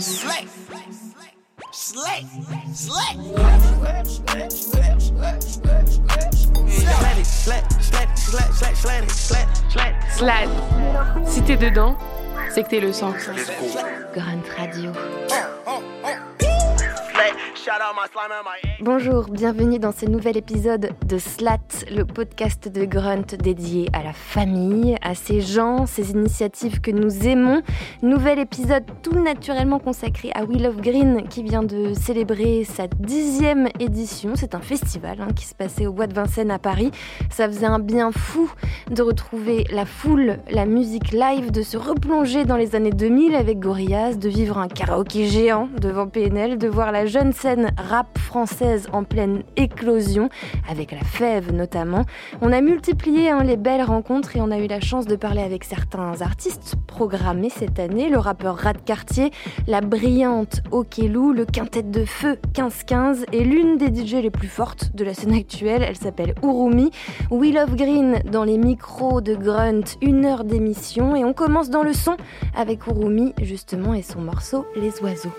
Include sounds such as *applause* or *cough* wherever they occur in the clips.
Slick. Slick. Slick. Slat. Si t'es dedans, c'est que t'es le sang. Grunt Radio. Bonjour, bienvenue dans ce nouvel épisode de Slat, le podcast de Grunt dédié à la famille, à ces gens, ces initiatives que nous aimons. Nouvel épisode tout naturellement consacré à Will of Green qui vient de célébrer sa dixième édition. C'est un festival hein, qui se passait au Bois de Vincennes à Paris. Ça faisait un bien fou de retrouver la foule, la musique live, de se replonger dans les années 2000 avec Gorillaz, de vivre un karaoké géant devant PNL, de voir la jeune scène rap française en pleine éclosion, avec la fève notamment. On a multiplié hein, les belles rencontres et on a eu la chance de parler avec certains artistes programmés cette année, le rappeur Rat Cartier, la brillante Okelou, le quintet de feu 1515 et l'une des DJ les plus fortes de la scène actuelle, elle s'appelle Urumi. Will of Green dans les micros de Grunt, une heure d'émission et on commence dans le son avec Urumi justement et son morceau Les oiseaux.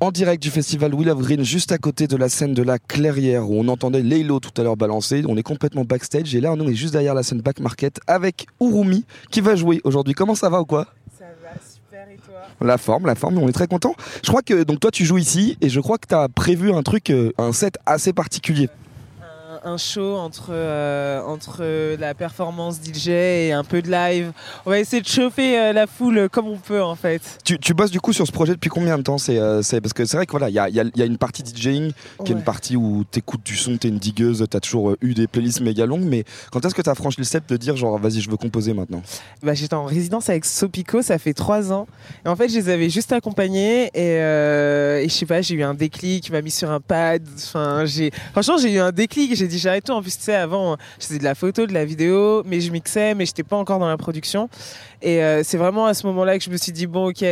En direct du festival Will of Green, juste à côté de la scène de la Clairière, où on entendait Laylo tout à l'heure balancer. On est complètement backstage et là, on est juste derrière la scène Back Market avec Urumi qui va jouer aujourd'hui. Comment ça va ou quoi? Ça va super et toi? La forme, la forme, on est très content. Je crois que donc toi tu joues ici et je crois que tu as prévu un truc, euh, un set assez particulier. Un, show entre, euh, entre la performance DJ et un peu de live. On va essayer de chauffer euh, la foule comme on peut en fait. Tu, tu bosses du coup sur ce projet depuis combien de temps? C'est euh, c'est- parce que c'est vrai que voilà, il y a, y a- y a une partie DJing qui est une partie où t'écoutes du son, t'es une digueuse, t'as toujours eu des playlists méga longues, mais quand est-ce que t'as franchi le step de dire genre vas-y je veux composer maintenant? Bah, J'étais en résidence avec Sopico, ça fait trois ans. Et en fait, je les avais juste accompagnés et, et je sais pas, j'ai eu un déclic, il m'a mis sur un pad. Enfin, j'ai franchement, j'ai eu un déclic. J'ai dit j'arrête tout. En plus, tu sais, avant, je faisais de la photo, de la vidéo, mais je mixais, mais j'étais pas encore dans la production. Et euh, c'est vraiment à ce moment-là que je me suis dit bon, ok,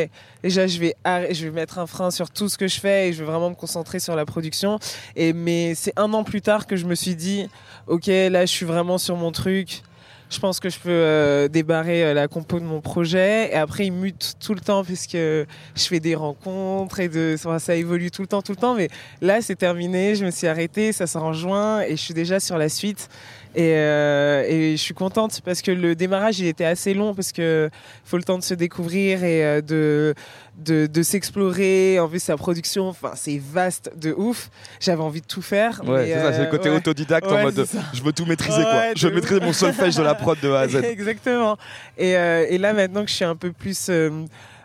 déjà je vais je vais mettre un frein sur tout ce que je fais et je vais vraiment me concentrer sur la production. Et mais c'est un an plus tard que je me suis dit ok, là je suis vraiment sur mon truc. Je pense que je peux euh, débarrer euh, la compo de mon projet. Et après, il mute tout le temps puisque je fais des rencontres et de, enfin, ça évolue tout le temps, tout le temps. Mais là, c'est terminé. Je me suis arrêtée. Ça sort en et je suis déjà sur la suite. Et, euh, et je suis contente parce que le démarrage, il était assez long parce que faut le temps de se découvrir et euh, de, de, de s'explorer. En plus, sa production, enfin, c'est vaste de ouf. J'avais envie de tout faire. Ouais, c'est ça, c'est le euh, côté ouais. autodidacte en mode je veux tout maîtriser quoi. Je maîtrise mon solfège de la prod de A à Z. *laughs* Exactement. Et, euh, et là, maintenant que je suis un peu plus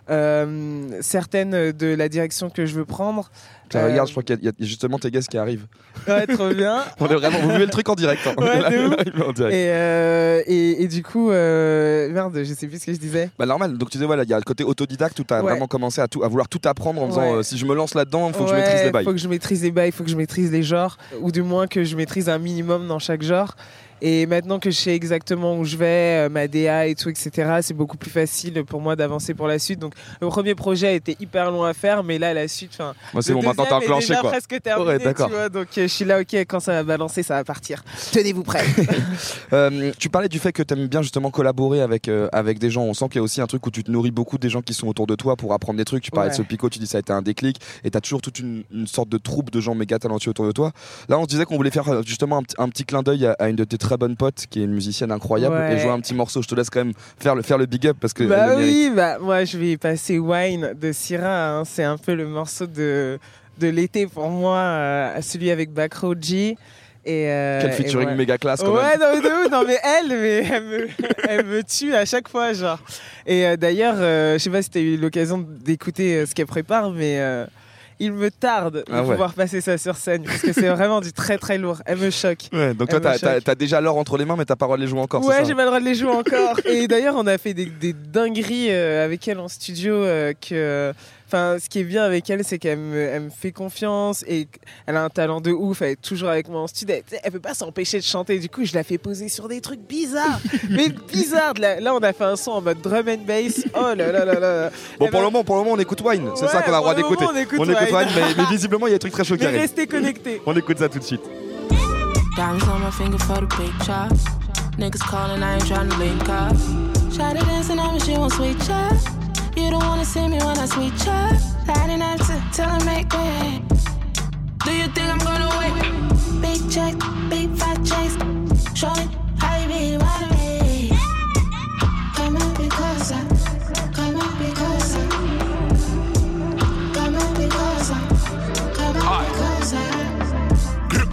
euh, certaine de la direction que je veux prendre. Euh, regarde, je crois qu'il y, a- il y a justement tes guests qui arrivent. Ouais, trop bien. *laughs* On est vraiment, vous vivez le truc en direct. hein. Ouais, *laughs* là- en direct. Et, euh, et, et du coup, euh, merde, je sais plus ce que je disais. Bah normal, donc tu disais voilà, il y a le côté autodidacte où tu as Ouais. vraiment commencé à, tout, à vouloir tout apprendre en disant euh, si je me lance là-dedans, il faut que je maîtrise les bails. faut que je maîtrise les bails, faut que je maîtrise les genres, ou du moins que je maîtrise un minimum dans chaque genre. Et maintenant que je sais exactement où je vais, euh, ma DA et tout, etc., c'est beaucoup plus facile pour moi d'avancer pour la suite. Donc le premier projet a été hyper long à faire, mais là la suite, enfin, Moi c'est bon, maintenant t'as enclenché déjà quoi. presque terminé, Ouais, d'accord. tu vois, donc euh, je suis là, ok, quand ça va balancer, ça va partir. Tenez-vous prêts. *laughs* Euh, tu parlais du fait que tu aimes bien justement collaborer avec, euh, avec des gens. On sent qu'il y a aussi un truc où tu te nourris beaucoup des gens qui sont autour de toi pour apprendre des trucs. Tu parlais de ce pico, tu dis ça a été un déclic et tu as toujours toute une, une sorte de troupe de gens méga talentueux autour de toi. Là, on se disait qu'on voulait faire justement un, petit- un petit clin d'œil à, à une de tes très bonnes potes qui est une musicienne incroyable Ouais. et jouer un petit morceau. Je te laisse quand même faire le, faire le big up parce que. Bah oui, bah moi je vais passer Wine de Syrah. hein. C'est un peu le morceau de, de l'été pour moi, euh, celui avec Backroad G. Et, euh, Quel featuring voilà. méga classe quand Ouais, même. non, mais non, mais elle, mais elle me, *laughs* elle me tue à chaque fois, genre. Et euh, d'ailleurs, euh, je sais pas si t'as eu l'occasion d'écouter euh, ce qu'elle prépare, mais il me tarde de Ah ouais. pouvoir passer ça sur scène, parce que c'est vraiment du très très lourd. Elle me choque. Ouais, donc toi, Elle t'as- déjà l'or entre les mains, mais t'as pas le droit de les jouer encore. Ouais, c'est ça j'ai pas le droit de les jouer encore. Et d'ailleurs, on a fait des, des dingueries euh, avec elle en studio. euh, que, enfin, ce qui est bien avec elle, c'est qu'elle me, elle me fait confiance et elle a un talent de ouf. Elle est toujours avec moi en studio. Elle, elle peut pas s'empêcher de chanter. Du coup, je la fais poser sur des trucs bizarres, *laughs* mais bizarres. Là, là, on a fait un son en mode drum and bass. Oh là là là là. Bon, pour ben, le moment, pour le moment, on écoute Wine. C'est Ouais, ça qu'on a le droit d'écouter. on écoute Wine, Wine. mais, mais visiblement, il y a des trucs très choquants. Mais restez connectés. On écoute ça tout de suite. Diamonds on my finger for the big chops. Niggas calling, I ain't tryna link up. Shawty dancing on me, she want sweet chat. You don't wanna see me when I sweet chat. Lighting up to till I make way. Do you think I'm gonna wait? Big check, big fat. Show me how you be, wanna be. Come on, be closer. Come on, be closer. Come on, be closer. Come on, be closer.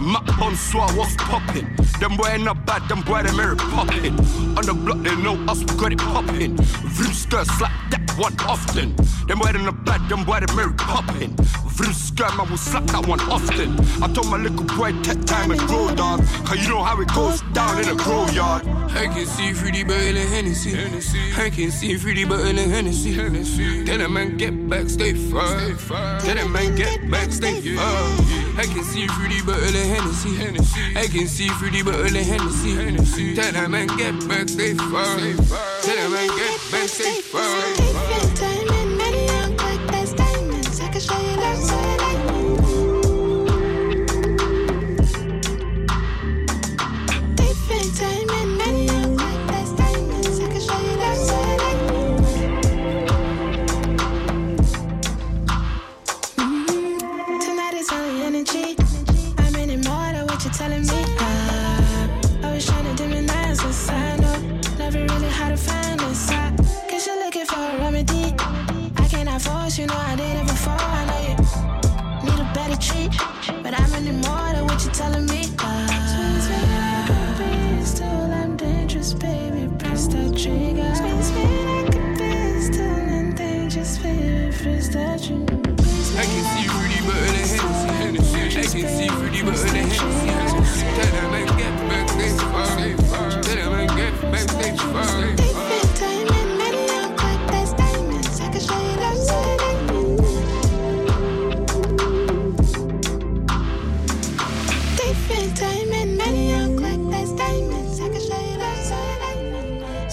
Map bonsoir, what's poppin'? Them boy not bad, them boy them very poppin'. On the block they know us, we got it poppin'. Vroom skirt slap that one often. Them boy them not bad, them boy them very poppin'. Vroom skirt man will slap that one often. I told my little boy take time and grow dog, cause you know how it goes down in the grow yard. I can see through the bottle of Hennessy. I can see through the bottle of Hennessy. Then a man get back, stay firm. Then a man get back, stay firm. I can see through the bottle of Hennessy. Hennessy. I can see through the bottle of Hennessy. Hennessy. Tell that man get back, safe. Tell that man get back, they fall. Diamond, money on quick, that's diamonds. I can show you that's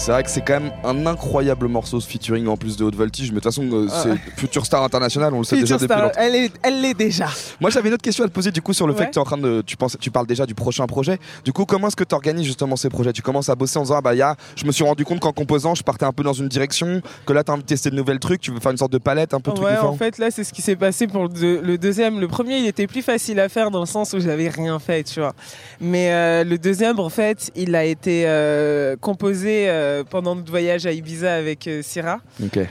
C'est vrai que c'est quand même un incroyable morceau ce featuring en plus de Haute Voltige, mais de toute façon, euh, Ah c'est ouais. future star international, on le sait déjà depuis Star, longtemps. elle est, elle l'est déjà. Moi j'avais une autre question à te poser du coup sur le fait Ouais. que tu es en train de tu penses tu parles déjà du prochain projet. Du coup comment est-ce que tu organises justement ces projets? Tu commences à bosser en disant ah bah il y a je me suis rendu compte qu'en composant je partais un peu dans une direction, que là tu as envie de tester de nouvelles trucs, tu veux faire une sorte de palette un peu de trucs Ouais, différents. en fait, là, c'est ce qui s'est passé pour le, deux- le deuxième. Le premier, il était plus facile à faire dans le sens où j'avais rien fait, tu vois. Mais euh, le deuxième, en fait, il a été euh, composé euh, pendant notre voyage à Ibiza avec euh, Syrah.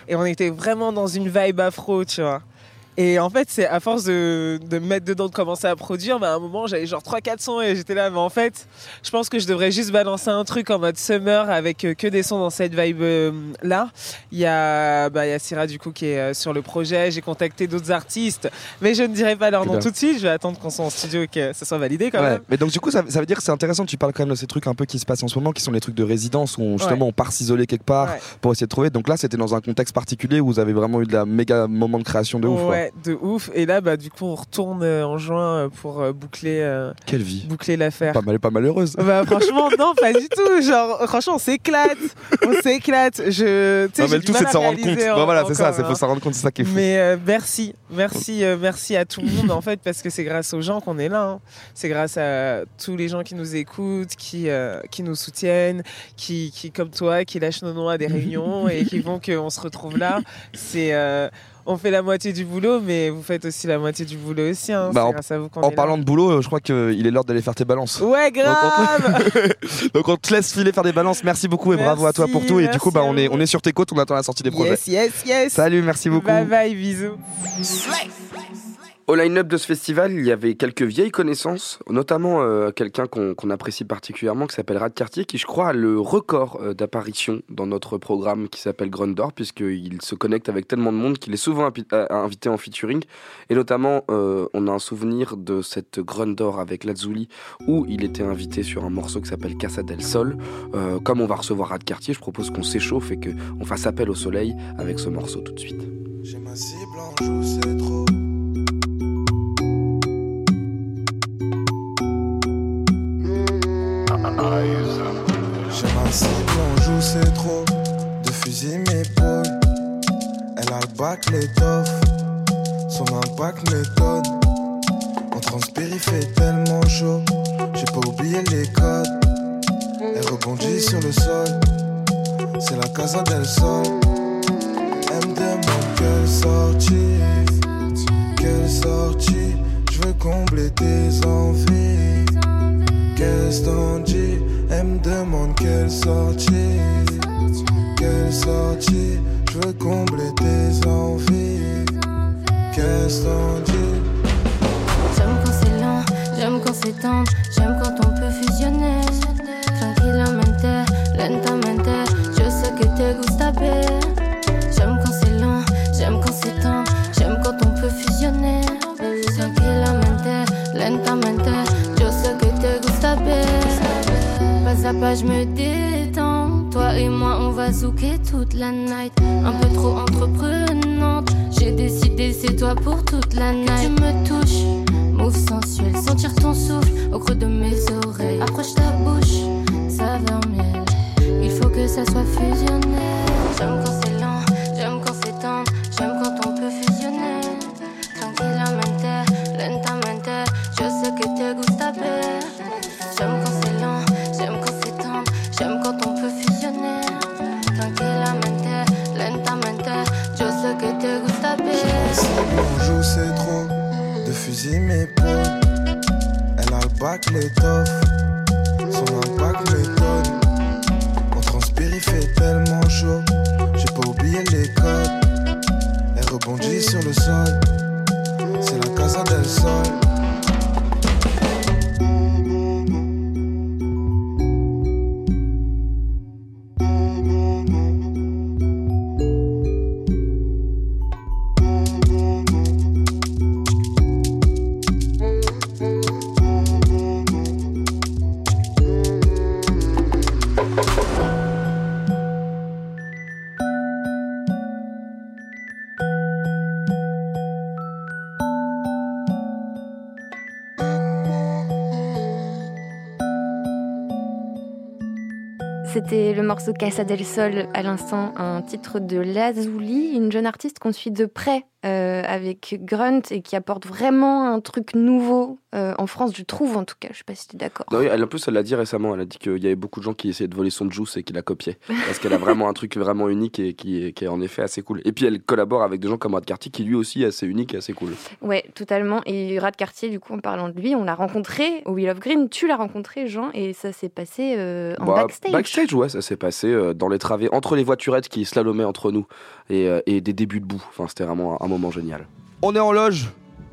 Et on était vraiment dans une vibe afro, tu vois. Et en fait, c'est à force de, de me mettre dedans, de commencer à produire, bah, à un moment, j'avais genre 3-4 sons et j'étais là. Mais en fait, je pense que je devrais juste balancer un truc en mode summer avec euh, que des sons dans cette vibe-là. Il y a, bah, il y a Syrah, du coup, qui est euh, sur le projet. J'ai contacté d'autres artistes, mais je ne dirai pas leur nom tout de suite. Je vais attendre qu'on soit en studio et que ça soit validé quand Ouais. même. Mais donc du coup ça, ça veut dire que c'est intéressant, tu parles quand même de ces trucs un peu qui se passent en ce moment, qui sont les trucs de résidence où justement on part s'isoler quelque part Ouais. pour essayer de trouver. Donc là c'était dans un contexte particulier où vous avez vraiment eu de la méga moment de création de ouf. Ouais, de ouf. Et là, bah, du coup, on retourne euh, en juin euh, pour euh, boucler, euh, Quelle vie. boucler l'affaire. Pas mal, pas malheureuse. Bah franchement non pas du tout genre franchement on s'éclate on s'éclate je Non, mais le tout c'est de s'en rendre compte. réaliser Bah, en- voilà, c'est ça, c'est faut hein. s'en rendre compte, c'est ça qui est fou. mais euh, merci merci euh, merci à tout le monde en fait parce que c'est grâce aux gens qu'on est là hein. c'est grâce à tous les gens qui nous écoutent qui qui nous soutiennent qui qui comme toi qui lâchent nos noms à des *laughs* réunions et qui font qu'on se retrouve là c'est on fait la moitié du boulot, mais vous faites aussi la moitié du boulot aussi. Hein. Bah, en- grâce à vous qu'on En est parlant de boulot, euh, je crois qu'il est l'heure d'aller faire tes balances. Ouais, grave *laughs* Donc on te laisse filer faire des balances. Merci beaucoup et bravo à toi pour tout. Et du coup, bah, on est, on est sur tes côtes, on attend la sortie des projets. Yes, yes, yes Salut, merci beaucoup. Bye bye, bisous Au line-up de ce festival, il y avait quelques vieilles connaissances, notamment euh, quelqu'un qu'on apprécie particulièrement qui s'appelle Rad Cartier, qui je crois a le record euh, d'apparition dans notre programme qui s'appelle Grundor, puisqu'il se connecte avec tellement de monde qu'il est souvent euh, invité en featuring. Et notamment, on a un souvenir de cette Grundor avec Lazuli, où il était invité sur un morceau qui s'appelle Casa del Sol. Comme on va recevoir Rad Cartier, je propose qu'on s'échauffe et qu'on fasse appel au soleil avec ce morceau tout de suite. J'ai ma cible en joue, c'est trop. Ma cible en joue, c'est trop. De fusil m'épaule. Elle a le bac, l'étoffe. Son impact m'étonne. On transpire, il fait tellement chaud. J'ai pas oublié les codes. Elle rebondit sur le sol. C'est la casa del sol. Elle me demande quelle sortie, quelle sortie. Je veux combler tes envies. Qu'est-ce t'en dis Elle me demande quelle sortie, quelle sortie? Je veux combler tes envies. Qu'est-ce t'en dis J'aime quand c'est lent, j'aime quand c'est tendre, j'aime quand on peut fusionner. Tranquilamente, lentamente, yo sé que te gusta. J'aime quand c'est lent, j'aime quand c'est tendre, j'aime quand on peut fusionner. Tranquilamente, lentamente, Pas à pas, je me détends. Toi et moi, on va zouker toute la night. Un peu trop entreprenante. J'ai décidé, c'est toi pour toute la night. Tu me touches, move sensuel. Sentir ton souffle au creux de mes oreilles. Approche ta bouche, saveur miel. Il faut que ça soit fusionné. J'aime quand c'est a le C'était le morceau Casa del Sol à l'instant, un titre de Lazuli, une jeune artiste qu'on suit de près euh, avec Grunt et qui apporte vraiment un truc nouveau euh, en France, je trouve en tout cas. Je sais pas si tu es d'accord. Non, en plus, elle l'a dit récemment. Elle a dit qu'il y avait beaucoup de gens qui essayaient de voler son juice et qui la copiaient. Parce qu'elle a vraiment un truc vraiment unique et qui est, qui est en effet assez cool. Et puis, elle collabore avec des gens comme Rad Carty qui lui aussi est assez unique et assez cool. Ouais, totalement. Et Rad Cartier, du coup, en parlant de lui, on l'a rencontré au Wheel of Green. Tu l'as rencontré, Jean, et ça s'est passé euh, en Bah, backstage. Backstage, ouais, ça s'est passé dans les travées, entre les voiturettes qui slalomaient entre nous et, et des débuts de boue. Enfin, c'était vraiment un, un moment génial. On est en loge.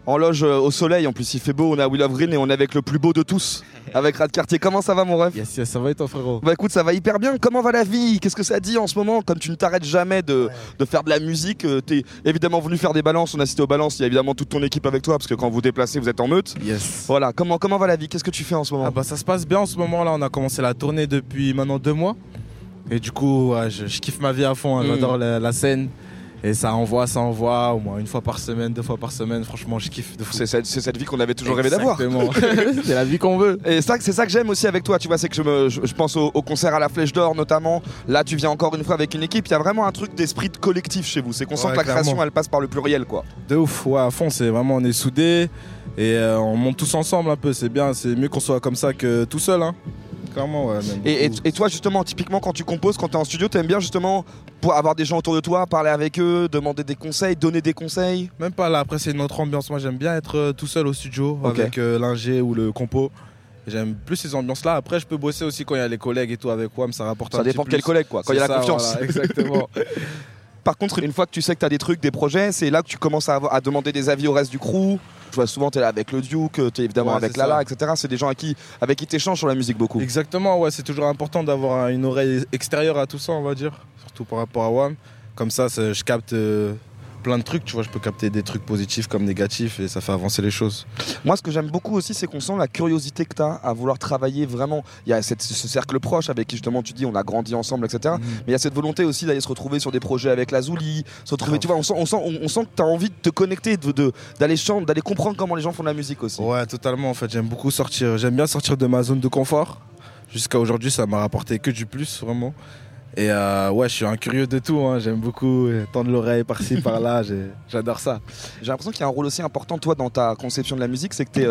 En loge euh, au soleil, en plus il fait beau, on est à Will of Green et on est avec le plus beau de tous, *laughs* avec Rad Cartier. Comment ça va mon ref? Yes, yes, ça va et toi frérot? Bah écoute, ça va hyper bien. Comment va la vie? Qu'est-ce que ça dit en ce moment? Comme tu ne t'arrêtes jamais de, de faire de la musique, euh, t'es évidemment venu faire des balances. On a assisté aux balances, il y a évidemment toute ton équipe avec toi parce que quand vous déplacez, vous êtes en meute. Yes. Voilà, comment, comment va la vie? Qu'est-ce que tu fais en ce moment? Ah bah ça se passe bien en ce moment là, on a commencé la tournée depuis maintenant deux mois. Et du coup, ouais, je, je kiffe ma vie à fond, hein, Mm. j'adore la, la scène. Et ça envoie, ça envoie, au moins une fois par semaine, deux fois par semaine, franchement je kiffe. C'est cette, vie qu'on avait toujours rêvé d'avoir. *laughs* C'est la vie qu'on veut. Et c'est ça que j'aime aussi avec toi, tu vois, c'est que je, me, je, je pense au, au concert à la Flèche d'Or notamment. Là, tu viens encore une fois avec une équipe. Il y a vraiment un truc d'esprit de collectif chez vous. C'est qu'on sent que la création, elle passe par le pluriel, quoi. De ouf, ouais, à fond, c'est vraiment, on est soudés et euh, on monte tous ensemble un peu, c'est bien, c'est mieux qu'on soit comme ça que tout seul, hein. Clairement, ouais. même Et, et- beaucoup. et toi, justement, typiquement, quand tu composes, quand tu es en studio, t'aimes bien justement pour avoir des gens autour de toi, parler avec eux, demander des conseils, donner des conseils? Même pas là, après c'est une autre ambiance. Moi j'aime bien être euh, tout seul au studio avec euh, l'ingé ou le compo. J'aime plus ces ambiances là. Après je peux bosser aussi quand il y a les collègues et tout avec WAM, ça rapporte Ça un petit dépend quel collègue, quoi, quand il y a la ça, confiance. voilà, exactement. *laughs* *laughs* Par contre, une fois que tu sais que tu as des trucs, des projets, c'est là que tu commences à, avoir- à demander des avis au reste du crew. Je vois souvent, tu es là avec le Duke, tu es évidemment Ouais, avec Lala, ça. etc. C'est des gens avec qui, avec qui tu échanges sur la musique beaucoup. Exactement, ouais, c'est toujours important d'avoir une oreille extérieure à tout ça, on va dire. Surtout par rapport à WAM. Comme ça, je capte euh, plein de trucs, tu vois. Je peux capter des trucs positifs comme négatifs et ça fait avancer les choses. Moi, ce que j'aime beaucoup aussi, c'est qu'on sent la curiosité que tu as à vouloir travailler vraiment. Il y a cette- ce cercle proche avec qui, justement, tu dis, on a grandi ensemble, etc. Mhm. Mais il y a cette volonté aussi d'aller se retrouver sur des projets avec la Zouli, se retrouver, tu vois, on sent, on sent, on, on sent que tu as envie de te connecter, de- de- d'aller chanter, d'aller comprendre comment les gens font de la musique aussi. Ouais, totalement. En fait, j'aime beaucoup sortir. J'aime bien sortir de ma zone de confort. Jusqu'à aujourd'hui, ça m'a rapporté que du plus, vraiment. Et euh, ouais, je suis un curieux de tout. hein. J'aime beaucoup euh, tendre l'oreille par-ci, *laughs* par-là. J'adore ça. J'ai l'impression qu'il y a un rôle aussi important, toi, dans ta conception de la musique, c'est que tu es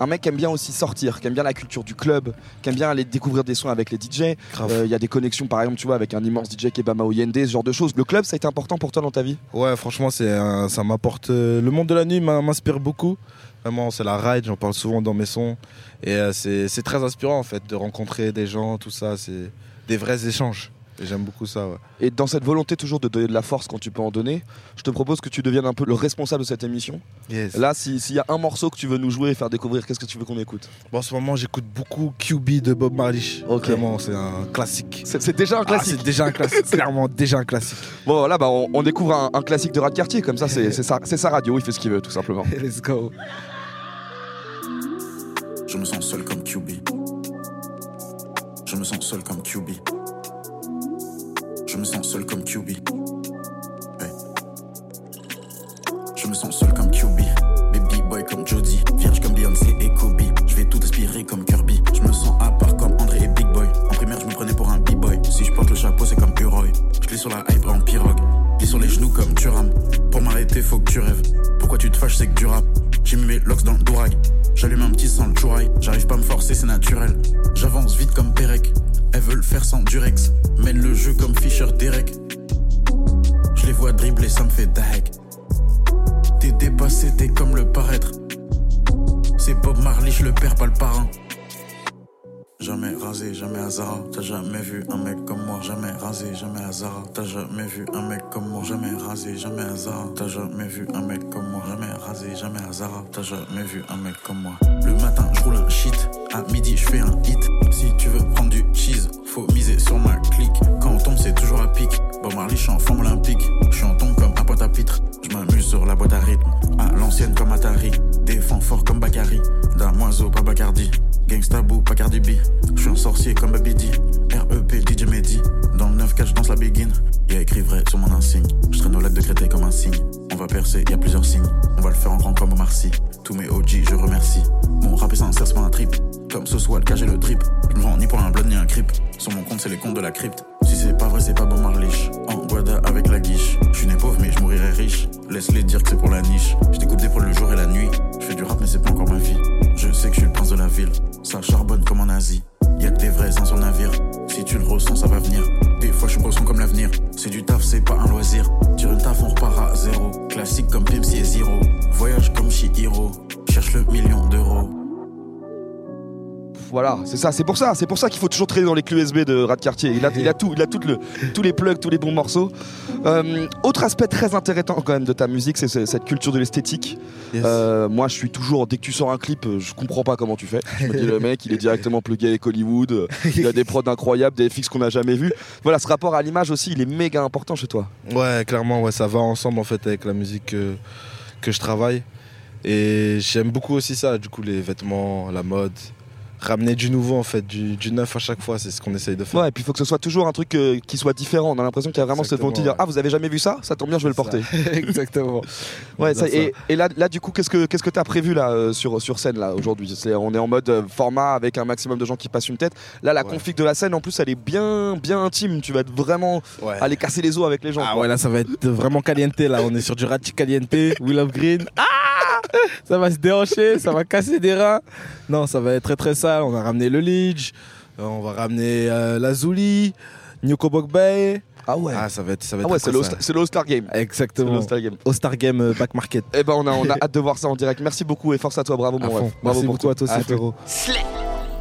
un mec qui aime bien aussi sortir, qui aime bien la culture du club, qui aime bien aller découvrir des sons avec les DJ. Euh, Il y a des connexions, par exemple, tu vois, avec un immense DJ qui est Bama Oyende, ce genre de choses. Le club, ça a été important pour toi dans ta vie? Ouais, franchement, c'est un- ça m'apporte. euh, le monde de la nuit m'in- m'inspire beaucoup. Vraiment, c'est la ride, j'en parle souvent dans mes sons. Et euh, c'est c'est très inspirant, en fait, de rencontrer des gens, tout ça. C'est des vrais échanges. Et j'aime beaucoup ça, ouais. Et dans cette volonté toujours de donner de la force quand tu peux en donner, je te propose que tu deviennes un peu le responsable de cette émission. Yes. Là, si- s'il y a un morceau que tu veux nous jouer et faire découvrir, qu'est-ce que tu veux qu'on écoute? Bon, en ce moment, j'écoute beaucoup QB de Bob Marley. Ok. Vraiment, c'est un classique. C'est c'est déjà un Ah, classique. c'est déjà un classique, *laughs* clairement, déjà un classique. Bon, voilà, bah, on, on découvre un, un classique de Rad Cartier, comme ça, c'est c'est sa, c'est sa radio, il fait ce qu'il veut, tout simplement. *laughs* Let's go. Je me sens seul comme QB. Je me sens seul comme QB. Je me sens seul comme QB. Je me sens seul comme QB. Baby boy comme Jody. Vierge comme Beyoncé et Kobe. Je vais tout aspirer comme Kirby. Je me sens à part comme André et Big Boy. En primaire, je me prenais pour un B-boy. Si je porte le chapeau, c'est comme Uroy. Je glisse sur la hype en pirogue. Glisse sur les genoux comme tu rames. Pour m'arrêter, faut que tu rêves. Pourquoi tu te fâches, c'est que du rap. J'ai mis mes locks dans le dourag. J'allume un petit sans le. J'arrive pas à me forcer, c'est naturel. J'avance vite comme Perec. Elles veulent faire sans durex. Mène le jeu comme Fischer Derek. Je les vois dribbler, ça me fait dag. T'es dépassé, t'es comme le paraître. C'est Bob Marley, je le perds pas le parrain. Jamais rasé, jamais hasard. T'as jamais vu un mec comme moi. Jamais rasé, jamais hasard. T'as jamais vu un mec comme moi. Jamais rasé, jamais hasard. T'as jamais vu un mec comme moi. Jamais rasé, jamais hasard. T'as jamais vu un mec comme moi. Le matin, je roule un shit. À midi, je fais un hit. Si tu veux prendre du cheese, faut miser sur ma clique. Quand on tombe, c'est toujours à pic. Bon, Marley, je suis en forme olympique. Je suis en tombe comme un pote à pitre. Je m'amuse sur la boîte à rythme. À l'ancienne comme Atari. Défends fort comme Bakary. Damoiseau, pas Bacardi. Gangsta Boo, pas Cardi B. Je suis un sorcier comme Babidi. REP, DJ Mehdi. Dans le 9 je danse la begin. Y'a écrit vrai sur mon insigne. Je traîne aux lacs de Créteil comme un signe. On va percer, y a plusieurs signes. On va le faire en grand comme Omar Sy. Tous mes OG, je remercie. Mon rap est sincère, c'est pas un trip. Comme ce soit le cas, j'ai le trip. Je me vends ni pour un blood ni un crip. Sur mon compte, c'est les comptes de la crypte. Si c'est pas vrai, c'est pas bon Marliche. En guada avec la guiche. Je suis né pauvre, mais je mourirai riche. Laisse-les dire que c'est pour la niche. Je découpe des le jour et la nuit. Je fais du rap, mais c'est pas encore ma vie. Je sais que je suis le prince de la ville. Ça charbonne comme en Asie. Y'a que des vrais sans sur navire. Si tu le ressens, ça va venir. Des fois, je me ressens comme l'avenir. C'est du taf, c'est pas un loisir. Tire une taf, on repart à zéro. Classique comme Pepsi et Zero. Voyage comme Shihiro. Cherche le million d'euros. Voilà, c'est ça, c'est pour ça, c'est pour ça qu'il faut toujours traîner dans les clés USB de Rat Cartier. Il a, il a tout, il a tout le, tous les plugs, tous les bons morceaux. Euh, autre aspect très intéressant quand même de ta musique, c'est ce- cette culture de l'esthétique. Euh, moi, je suis toujours, dès que tu sors un clip, euh, je comprends pas comment tu fais. Je me dis le mec, il est directement plugué avec Hollywood. Il a des prods incroyables, des FX qu'on n'a jamais vus. Voilà, ce rapport à l'image aussi, il est méga important chez toi. Ouais, clairement, ouais, ça va ensemble en fait avec la musique que, que je travaille. Et j'aime beaucoup aussi ça, du coup, les vêtements, la mode. Ramener du nouveau en fait, du, du neuf à chaque fois, c'est ce qu'on essaye de faire. Ouais, et puis il faut que ce soit toujours un truc euh, qui soit différent. On a l'impression qu'il y a vraiment cette volonté de dire. Ah, vous avez jamais vu ça? Ça tombe bien, je vais le porter. *laughs* Exactement. *laughs* Ouais, ça- et, et là, là, du coup, qu'est-ce que qu'est-ce que t'as prévu là euh, sur sur scène là aujourd'hui? C'est- On est en mode euh, format avec un maximum de gens qui passent une tête. Là, la config de la scène, en plus, elle est bien bien intime. Tu vas être vraiment aller casser les os avec les gens. Ah quoi. ouais, là ça va être vraiment caliente là. On est sur du Ratchi caliente, Will of Green. Ah *laughs* ça va se déhancher, ça va casser des reins. Non, ça va être très très sale. On a ramené le Lidge, euh, on va ramener euh, la Zuli, Nyoko Bay. Ah ouais. Ah ça va être ça va Ah être ouais, très c'est le sale. All- c'est le All-Star Game. Exactement. C'est le All-Star Game. All-Star Game euh, Back Market. Eh ben, on a, on a *laughs* hâte de voir ça en direct. Merci beaucoup et force à toi. Bravo, mon À ref. fond. Bravo Merci pour beaucoup à toi aussi.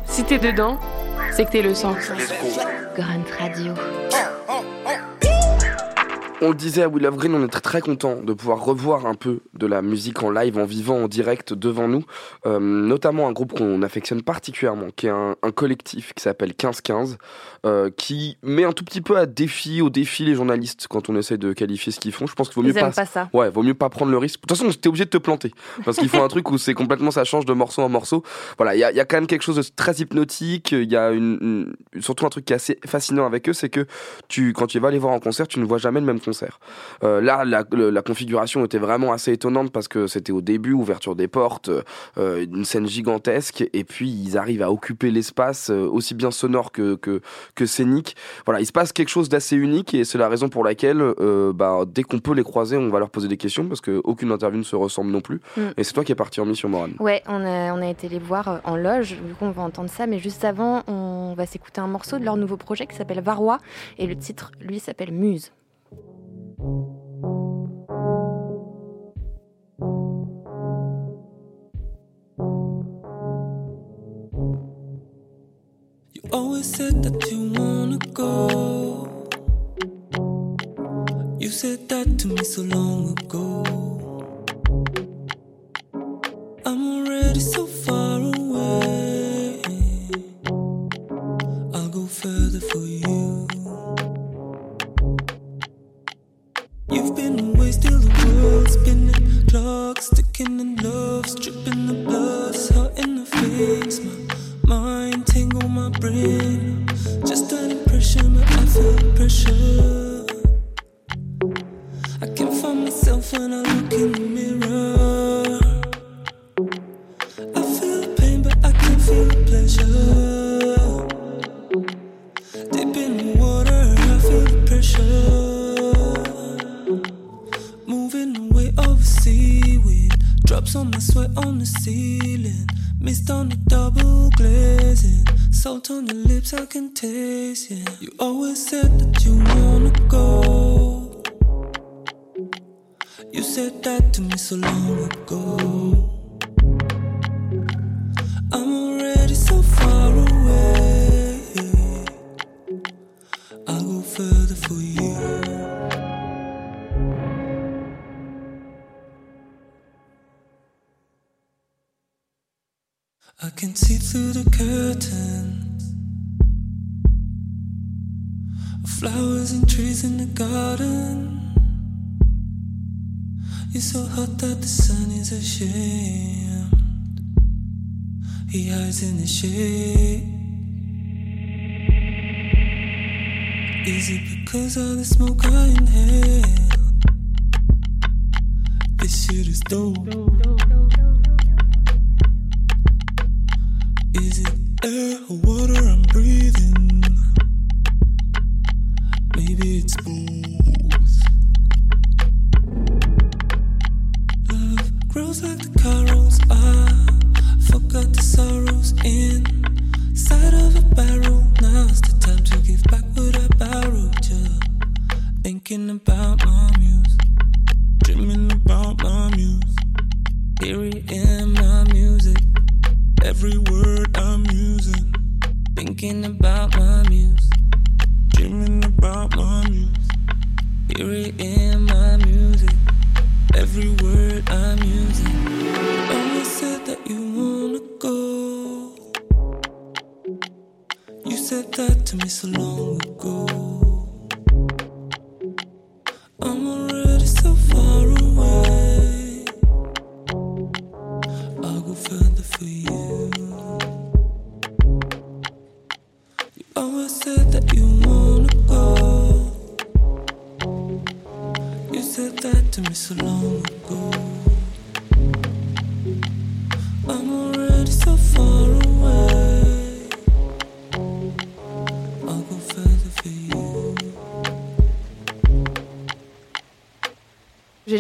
Si t'es dedans, c'est que t'es le sang. Grunt Radio. On le disait à of Green, on est très très content de pouvoir revoir un peu de la musique en live, en vivant, en direct devant nous. Euh, notamment un groupe qu'on affectionne particulièrement, qui est un, un collectif qui s'appelle 1515, euh, qui met un tout petit peu à défi, au défi les journalistes quand on essaie de qualifier ce qu'ils font. Je pense qu'il vaut Ils mieux aiment pas ça. Ouais, vaut mieux pas prendre le risque. De toute façon, t'es obligé de te planter. Parce qu'ils font un truc où c'est complètement, ça change de morceau en morceau. Voilà, il y a, il y a quand même quelque chose de très hypnotique. Il y a une, une- surtout un truc qui est assez fascinant avec eux, c'est que tu, quand tu vas les voir en concert, tu ne vois jamais le même concert. Euh, là, la, configuration était vraiment assez étonnante parce que c'était au début, ouverture des portes, euh, une scène gigantesque, et puis ils arrivent à occuper l'espace euh, aussi bien sonore que, que, que scénique. Voilà, il se passe quelque chose d'assez unique et c'est la raison pour laquelle, euh, bah, dès qu'on peut les croiser, on va leur poser des questions parce qu'aucune interview ne se ressemble non plus. Mm. Et c'est toi qui es parti en mission, Morane. Ouais, on a, on a été les voir en loge, du coup on va entendre ça, mais juste avant, on va s'écouter un morceau de leur nouveau projet qui s'appelle Varrois, et le titre, lui, s'appelle Muse. You always said that you wanna go. You said that to me so long ago. So hot that the sun is ashamed. He hides in the shade. Is it because of the smoke I inhale? This shit is dope. Said that to me so long ago.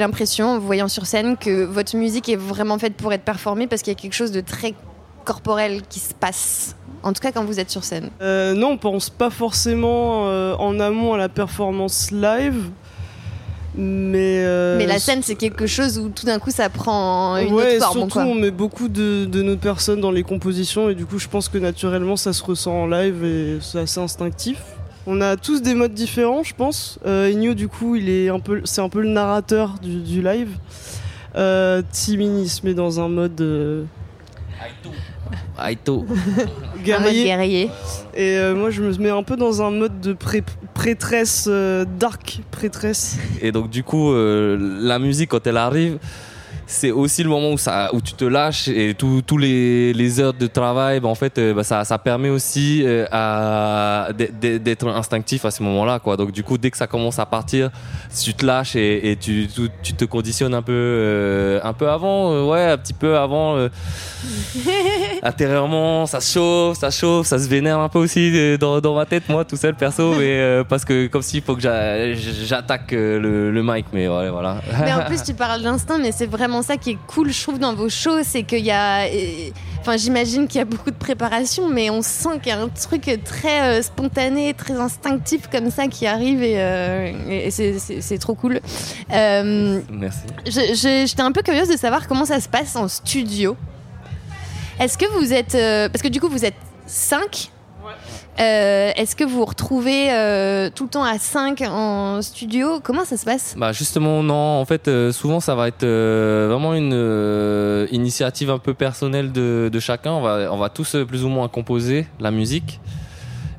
L'impression, en vous voyant sur scène, que votre musique est vraiment faite pour être performée parce qu'il y a quelque chose de très corporel qui se passe. En tout cas, quand vous êtes sur scène. Euh, non, on pense pas forcément euh, en amont à la performance live. Mais, euh, Mais la scène, c'est quelque chose où tout d'un coup, ça prend une ouais, autre forme. surtout, quoi. on met beaucoup de, de notre personne dans les compositions et du coup, je pense que naturellement, ça se ressent en live et c'est assez instinctif. On a tous des modes différents, je pense. Euh, Igno, du coup, il est un peu, c'est un peu le narrateur du, du live. Euh, Timmy, il se met dans un mode euh, Aito. *laughs* guerrier. guerrier. Et euh, moi, je me mets un peu dans un mode de pré- prêtresse, euh, dark prêtresse. Et donc du coup, euh, la musique quand elle arrive, c'est aussi le moment où, ça, où tu te lâches et tous les, les heures de travail, bah, en fait, euh, bah, ça, ça permet aussi euh, d'être instinctif à ce moment-là. Quoi. Donc du coup, dès que ça commence à partir, tu te lâches et, et tu, tu, te conditionnes un peu, euh, un peu avant, euh, ouais, un petit peu avant. *laughs* intérieurement, ça se chauffe, ça chauffe, ça se vénère un peu aussi euh, dans, dans ma tête, moi, tout seul, perso, *laughs* mais euh, parce que comme s'il faut que j'a- j'attaque euh, le, le mic, mais ouais, voilà. Mais en *laughs* plus, tu parles d'instinct, mais c'est vraiment ça qui est cool, je trouve, dans vos shows, c'est qu'il y a. Enfin, j'imagine qu'il y a beaucoup de préparation, mais on sent qu'il y a un truc très euh, spontané, très instinctif comme ça qui arrive et, euh, et c'est- trop cool. Merci. J'étais un peu curieuse de savoir comment ça se passe en studio. Est-ce que vous êtes. euh, parce que du coup, vous êtes 5 Est-ce que vous vous retrouvez euh, tout le temps à 5 en studio? Comment ça se passe? Bah justement non, en fait euh, souvent ça va être euh, vraiment une euh, initiative un peu personnelle de, de chacun. On va, on va tous euh, plus ou moins composer la musique.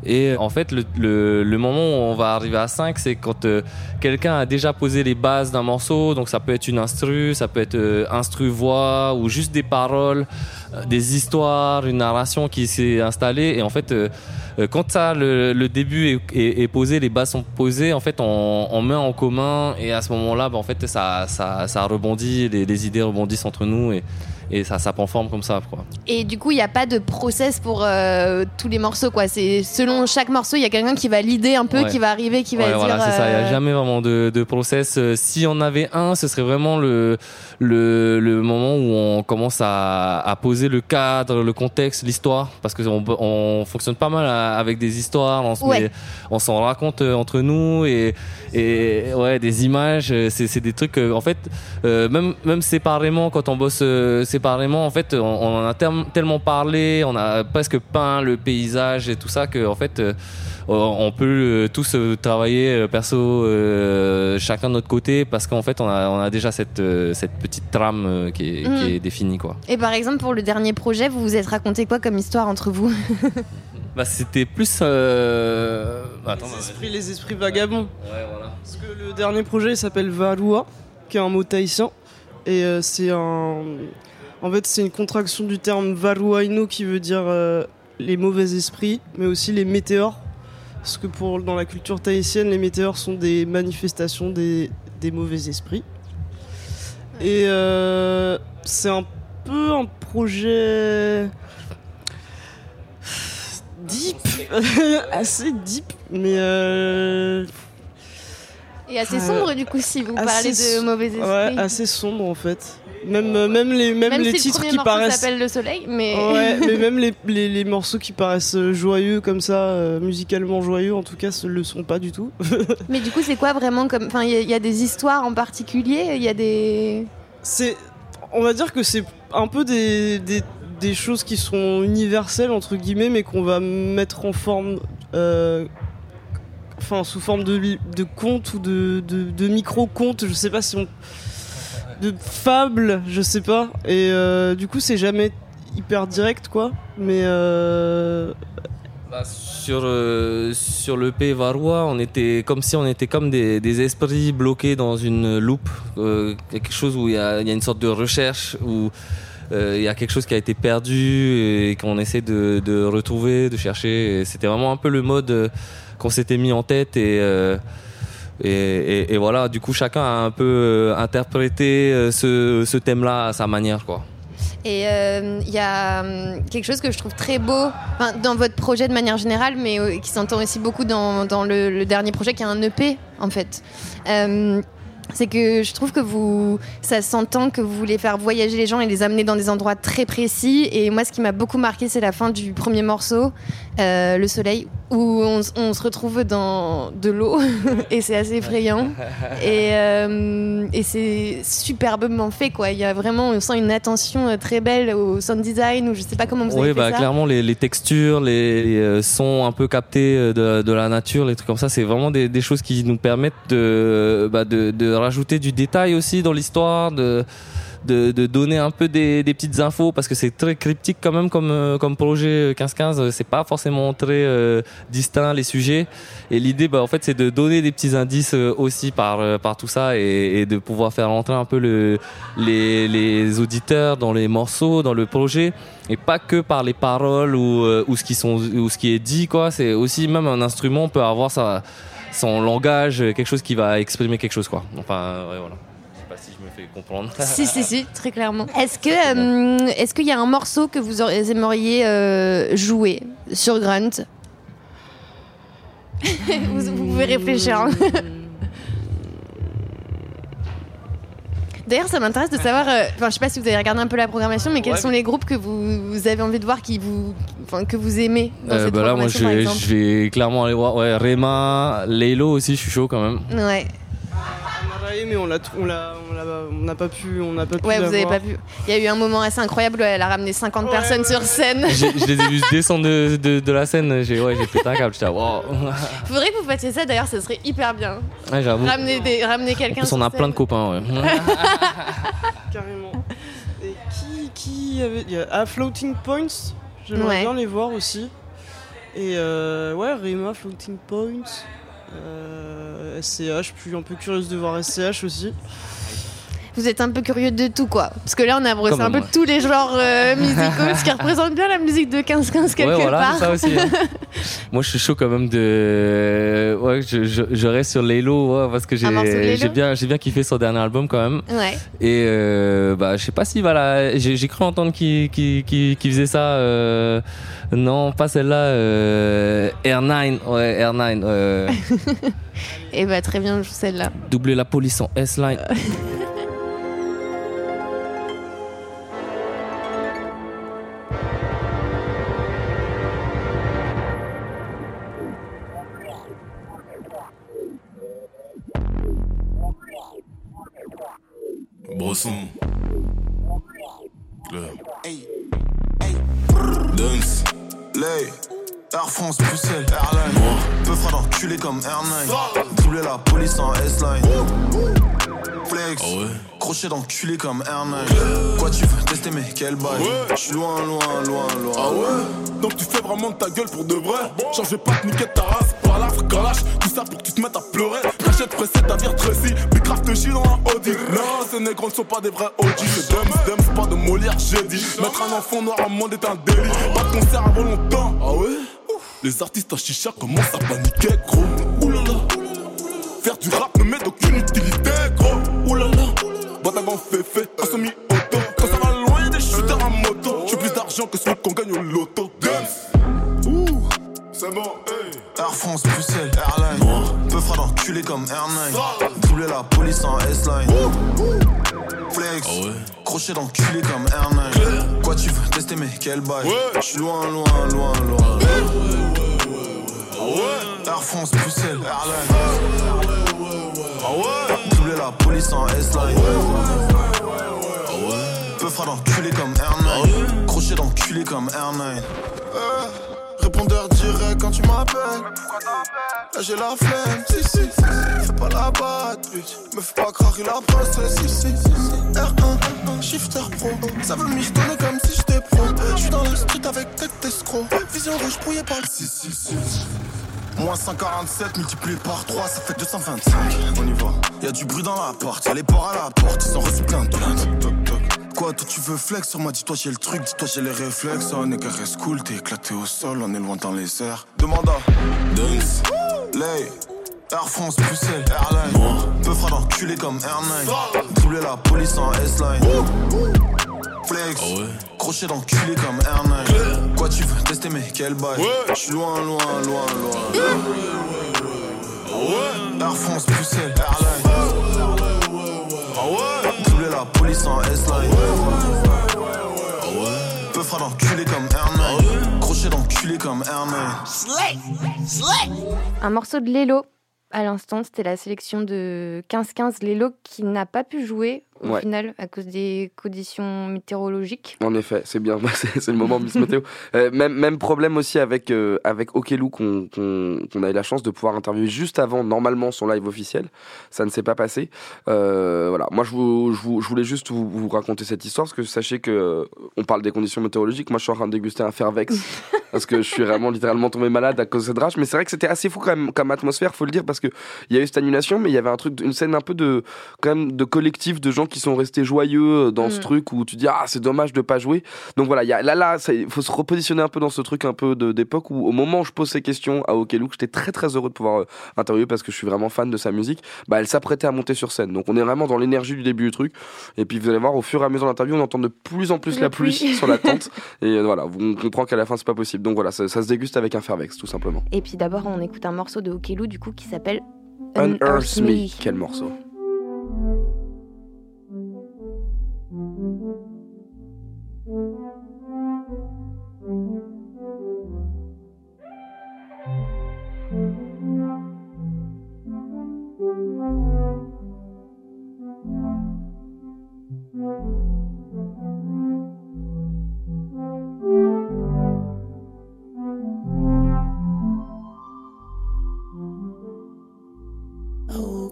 Et euh, en fait le, le, le moment où on va arriver à 5 c'est quand euh, quelqu'un a déjà posé les bases d'un morceau. Donc ça peut être une instru, ça peut être euh, instru voix ou juste des paroles, euh, des histoires, une narration qui s'est installée. Et en fait euh, euh, quand ça, le, le début est, est- est posé, les bases sont posées, en fait, on, on met en commun et à ce moment-là, bah, en fait, ça, ça, ça rebondit, les, les idées rebondissent entre nous et, et ça, ça prend forme comme ça, quoi. Et du coup, il n'y a pas de process pour euh, tous les morceaux, quoi. C'est selon chaque morceau, il y a quelqu'un qui va l'idée un peu, Ouais. qui va arriver, qui va Ouais, dire. voilà, c'est ça. Il n'y a euh, jamais vraiment de, de process. Euh, Si on avait un, ce serait vraiment le, le, le moment où on commence à, à poser le cadre, le contexte, l'histoire. Parce qu'on on fonctionne pas mal avec des histoires. On se Ouais. s'en raconte euh, entre nous et, et ouais, des images. C'est des trucs. En fait, euh, même, même séparément, quand on bosse séparément, en fait, on, on en a tellement parlé, on a presque peint le paysage et tout ça que, en fait, euh, on peut euh, tous euh, travailler euh, perso, euh, chacun de notre côté, parce qu'en fait, on a, on a déjà cette, euh, cette petite trame euh, qui, est, Mm. qui est définie, quoi. Et par exemple, pour le dernier projet, vous vous êtes raconté quoi comme histoire entre vous? Bah, c'était plus. euh, Attends, Les esprits, les esprits vagabonds. Ouais, voilà. Parce que le dernier projet il s'appelle Varua, qui est un mot tahitien. Et euh, c'est un. En fait, c'est une contraction du terme Varuaino qui veut dire euh, les mauvais esprits, mais aussi les météores. Parce que pour, dans la culture tahitienne, les météores sont des manifestations des, des mauvais esprits. Et euh, c'est un peu un projet deep, *laughs* assez deep, mais euh, Et assez sombre du coup si vous assez parlez de mauvais esprits. Ouais, assez sombre en fait. Même, euh, même les, même Même les si titres le qui paraissent. s'appelle Le Soleil, mais Ouais, mais *laughs* même les, les, les morceaux qui paraissent joyeux comme ça, euh, musicalement joyeux, en tout cas, ce le sont pas du tout. *laughs* mais du coup c'est quoi vraiment comme, enfin il y, a- il y a des histoires en particulier, il y a des. c'est on va dire que c'est un peu des, des, des choses qui sont universelles entre guillemets mais qu'on va mettre en forme euh, enfin sous forme de, de contes ou de, de, de micro-contes je sais pas si on de fables je sais pas et euh, du coup c'est jamais hyper direct quoi mais euh, Bah, sur, euh, sur le P Varrois, on était comme si on était comme des, esprits bloqués dans une loupe, quelque chose où il y a, y une sorte de recherche, où il y a quelque chose qui a été perdu et qu'on essaie de, de retrouver, de chercher. C'était vraiment un peu le mode qu'on s'était mis en tête et, et, voilà, du coup chacun a un peu euh, interprété euh, ce, thème-là à sa manière. quoi. Et euh, il y a hum, quelque chose que je trouve très beau dans votre projet de manière générale, mais euh, qui s'entend aussi beaucoup dans, le, dernier projet qui est un EP en fait. Euh, c'est que je trouve que vous, ça s'entend que vous voulez faire voyager les gens et les amener dans des endroits très précis. Et moi, ce qui m'a beaucoup marqué, c'est la fin du premier morceau, euh, Le Soleil, où on, on se retrouve dans de l'eau *laughs* et c'est assez effrayant. Et, euh, et c'est superbement fait, quoi. Il y a vraiment, on sent une attention euh, très belle au sound design, ou je sais pas comment vous avez Oui, fait bah, ça. clairement, les, les textures, les, les, euh, sons un peu captés euh, de, de la nature, les trucs comme ça, c'est vraiment des, des choses qui nous permettent de, bah, de, de rajouter du détail aussi dans l'histoire, de, de, donner un peu des, petites infos, parce que c'est très cryptique quand même comme, euh, comme projet 1515, euh, c'est pas forcément très euh, distinct les sujets. Et l'idée, bah, en fait, c'est de donner des petits indices euh, aussi par, euh, par tout ça et, de pouvoir faire rentrer un peu le, les, auditeurs dans les morceaux, dans le projet, et pas que par les paroles ou, euh, ou, ce, qui sont, ou ce qui est dit, quoi. C'est aussi même un instrument peut avoir son langage, quelque chose qui va exprimer quelque chose, quoi. Enfin, ouais, voilà. Comprendre. *laughs* Si, si, si, très clairement. Est-ce que, euh, est-ce qu'il y a un morceau que vous auriez- aimeriez euh, jouer sur Grunt? *laughs* Vous, vous pouvez réfléchir. hein. *laughs* D'ailleurs, ça m'intéresse de savoir. euh, Enfin, je sais pas si vous avez regardé un peu la programmation, mais quels Ouais. sont les groupes que vous, vous avez envie de voir, qui vous, enfin, que vous aimez dans Euh, cette bah là, moi, je vais, exemple je vais clairement aller voir ouais, Rema, Laylo aussi, je suis chaud quand même. Ouais. Mais on l'a on l'a on l'a on n'a pas pu on n'a pas pu Ouais, vous avez pas vu. Il y a eu un moment assez incroyable. où Elle a ramené 50 personnes sur scène. J'ai- je les ai vus descendre de, de, de la scène, j'ai ouais, j'ai pété un câble, j'étais là, wow. Faudrait que vous fassiez ça. D'ailleurs, ça serait hyper bien. Ouais, j'avoue. Ramener des, ramener En quelqu'un. plus, on sur a plein de copains, ouais. *laughs* Carrément. Et qui, qui avait. Il y a ah, Floating Points, j'aimerais Ouais. bien les voir aussi. Et euh, ouais, Rema, Floating Points. Euh, SCH, puis un peu curieuse de voir SCH aussi. Vous êtes un peu curieux de tout, quoi. Parce que là, on a brossé un peu tous les genres euh, *laughs* musicaux, ce qui représente bien la musique de 15-15 quelque ouais, voilà, part. c'est ça aussi. hein. *laughs* Moi, je suis chaud quand même de. Ouais, je, je, je reste sur ouais, parce que j'ai bien, kiffé son dernier album quand même. Ouais. Et euh, bah, je sais pas si voilà, j'ai cru entendre qu'il faisait ça. euh, non, pas celle-là. euh, R9, ouais, R9. euh, Et bah, très bien, je joue celle-là. doubler la police en S-Line. *laughs* Crochet d'enculé comme R9. Quoi tu veux tester, mais quel bail. J'suis loin, loin, loin, loin. Ah ouais. Donc tu fais vraiment de ta gueule pour de vrai. Vais pas te niquer ta race par la galache Tout ça pour que tu te mettes à pleurer. Cachette pressée ta vie Tracy Big craft te chie dans la Audi. Non ces négros ne sont pas des vrais OG C'est Dems, Dems, pas de Molière j'ai dit. Mettre un enfant noir à monde est un délit. Pas de concert avant longtemps. Ah ouais? Les artistes en chicha commencent à paniquer gros. Oulala. Faire du rap ne met d'aucune utilité Avant féfé, un semi-auto Quand ça va loin y'a des shooters à moto. J'ai plus d'argent que celui qu'on gagne au loto. Dance. Ouh. C'est bon, hey. Air France, Bruxelles, Airline. Peu fera d'enculé comme R9. Doubler la police en S-line. Flex, crochet d'enculé comme R9. Quoi tu veux tester mais quel bail J'suis loin, loin, loin, loin. Air France, Bruxelles, Airline. Doubler la police en S-line. Peu fera d'enculé comme R9. Crochet d'enculé comme R9. Euh, Répondeur direct quand tu m'appelles. Là j'ai la flemme, si si. Fais pas la batte, bitch. Me fais pas croire il a passé, si si. R1, shifter pro. Ça veut michetonner comme si j'étais pro. J'suis dans le street avec tête escroc. Vision rouge brouillée par le 666. Moins 147 multiplié par 3, ça fait 225. On y va. Y'a du bruit dans la porte, y'a les ports à la porte, ils ont reçu plein de. Quoi, toi tu veux flex sur moi, dis-toi j'ai le truc, dis-toi j'ai les réflexes. On est carré cool, t'es éclaté au sol, on est loin dans les airs. Demanda, Dunks, Lay, Air France, Bruxelles, Airline. Peu fera d'enculé comme R9. Doubler la police en S-line. Flex, crochet d'enculé comme R9. Quoi tu veux tester mais quel bail J'suis loin, loin, loin, loin. Air France, Bruxelles, Airline. Doubler la police en S-line. Peu fera d'enculé comme R9. Crochet d'enculé comme R9. Slick, slick. Un morceau de Lélo. À l'instant, c'était la sélection de 15-15 Lélo qui n'a pas pu jouer au Ouais. final à cause des conditions météorologiques. En effet, c'est bien, *laughs* c'est le moment Miss Météo. Euh, même, même problème aussi avec, euh, avec Okelou qu'on qu'on qu'on a eu la chance de pouvoir interviewer juste avant normalement son live officiel. Ça ne s'est pas passé. Euh, voilà, moi je, vous- je, vous- je voulais juste vous, vous raconter cette histoire parce que sachez que euh, on parle des conditions météorologiques. Moi je suis en train de déguster un Fairvex *laughs* parce que je suis vraiment littéralement tombé malade à cause de cette rage. Mais c'est vrai que c'était assez fou quand même comme atmosphère, faut le dire, parce que il y a eu cette annulation, mais il y avait un truc, une scène un peu de quand même de collectif de gens qui sont restés joyeux dans ce Mm. truc où tu dis ah c'est dommage de pas jouer. Donc voilà, il y a, là là, il faut se repositionner un peu dans ce truc un peu de- d'époque où au moment où je pose ces questions à Okelou, j'étais très très heureux de pouvoir euh, interviewer parce que je suis vraiment fan de sa musique. Bah elle s'apprêtait à monter sur scène, donc on est vraiment dans l'énergie du début du truc. Et puis vous allez voir au fur et à mesure de l'interview, on entend de plus en plus La la pluie pluie. sur la tente. *laughs* et euh, voilà, on comprend qu'à la fin c'est pas possible. Donc voilà, ça, ça se déguste avec un Fairvex tout simplement. Et puis d'abord, on écoute un morceau de Okelou du coup qui s'appelle Unearth Me, quel morceau. Oh,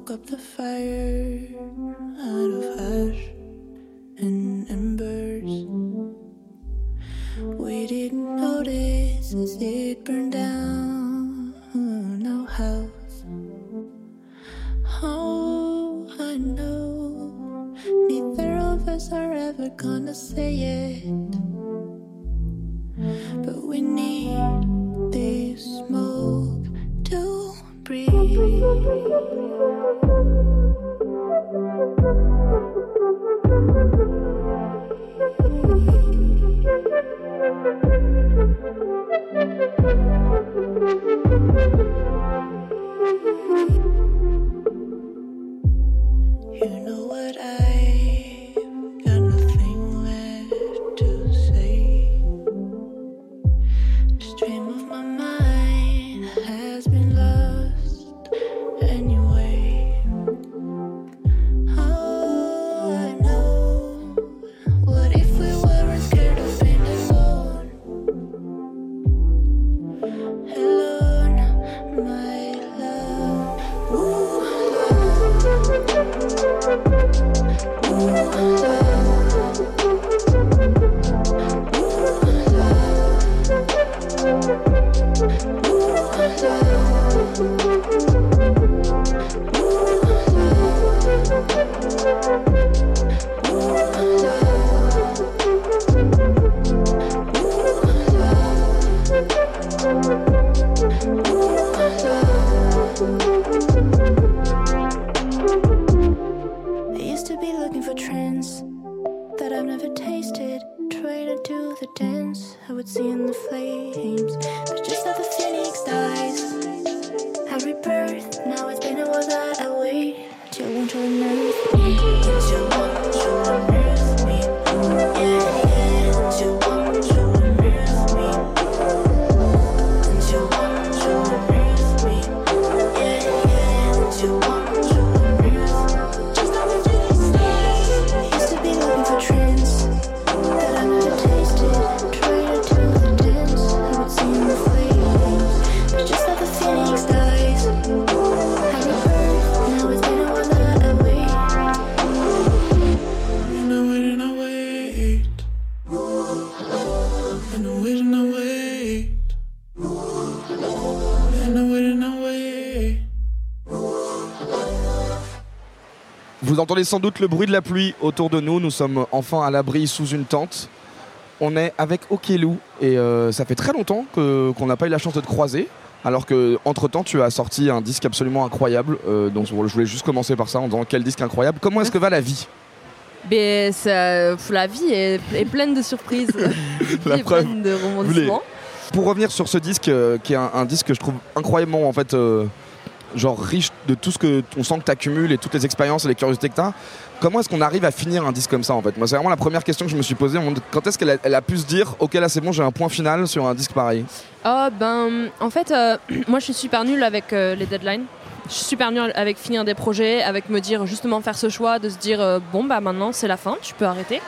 come the fire out of ash in embers. We didn't know it was ticking down no how how I know are ever gonna say it, but we need this smoke to breathe. To unnerve entendez sans doute le bruit de la pluie autour de nous. Nous sommes enfin à l'abri sous une tente. On est avec Okelou et euh, ça fait très longtemps qu'on n'a pas eu la chance de te croiser. Alors que entre temps tu as sorti un disque absolument incroyable. Euh, donc je voulais juste commencer par ça en disant quel disque incroyable. Comment est-ce que va la vie? Mais ça- pff, la vie est, est pleine de surprises. *laughs* La vie est preuve. pleine de rebondissements. Pour revenir sur ce disque, euh, qui est un, un disque que je trouve incroyablement en fait, genre riche de tout ce que on sent que tu accumules et toutes les expériences et les curiosités que tu as. Comment est-ce qu'on arrive à finir un disque comme ça en fait? Moi, c'est vraiment la première question que je me suis posée. Quand est-ce qu'elle a, pu se dire, ok, là c'est bon, j'ai un point final sur un disque pareil? Oh ben, en fait, euh, *clears throat* moi je suis super nulle avec euh, les deadlines. Je suis super nulle avec finir des projets, avec me dire justement faire ce choix, de se dire euh, bon bah maintenant c'est la fin, tu peux arrêter.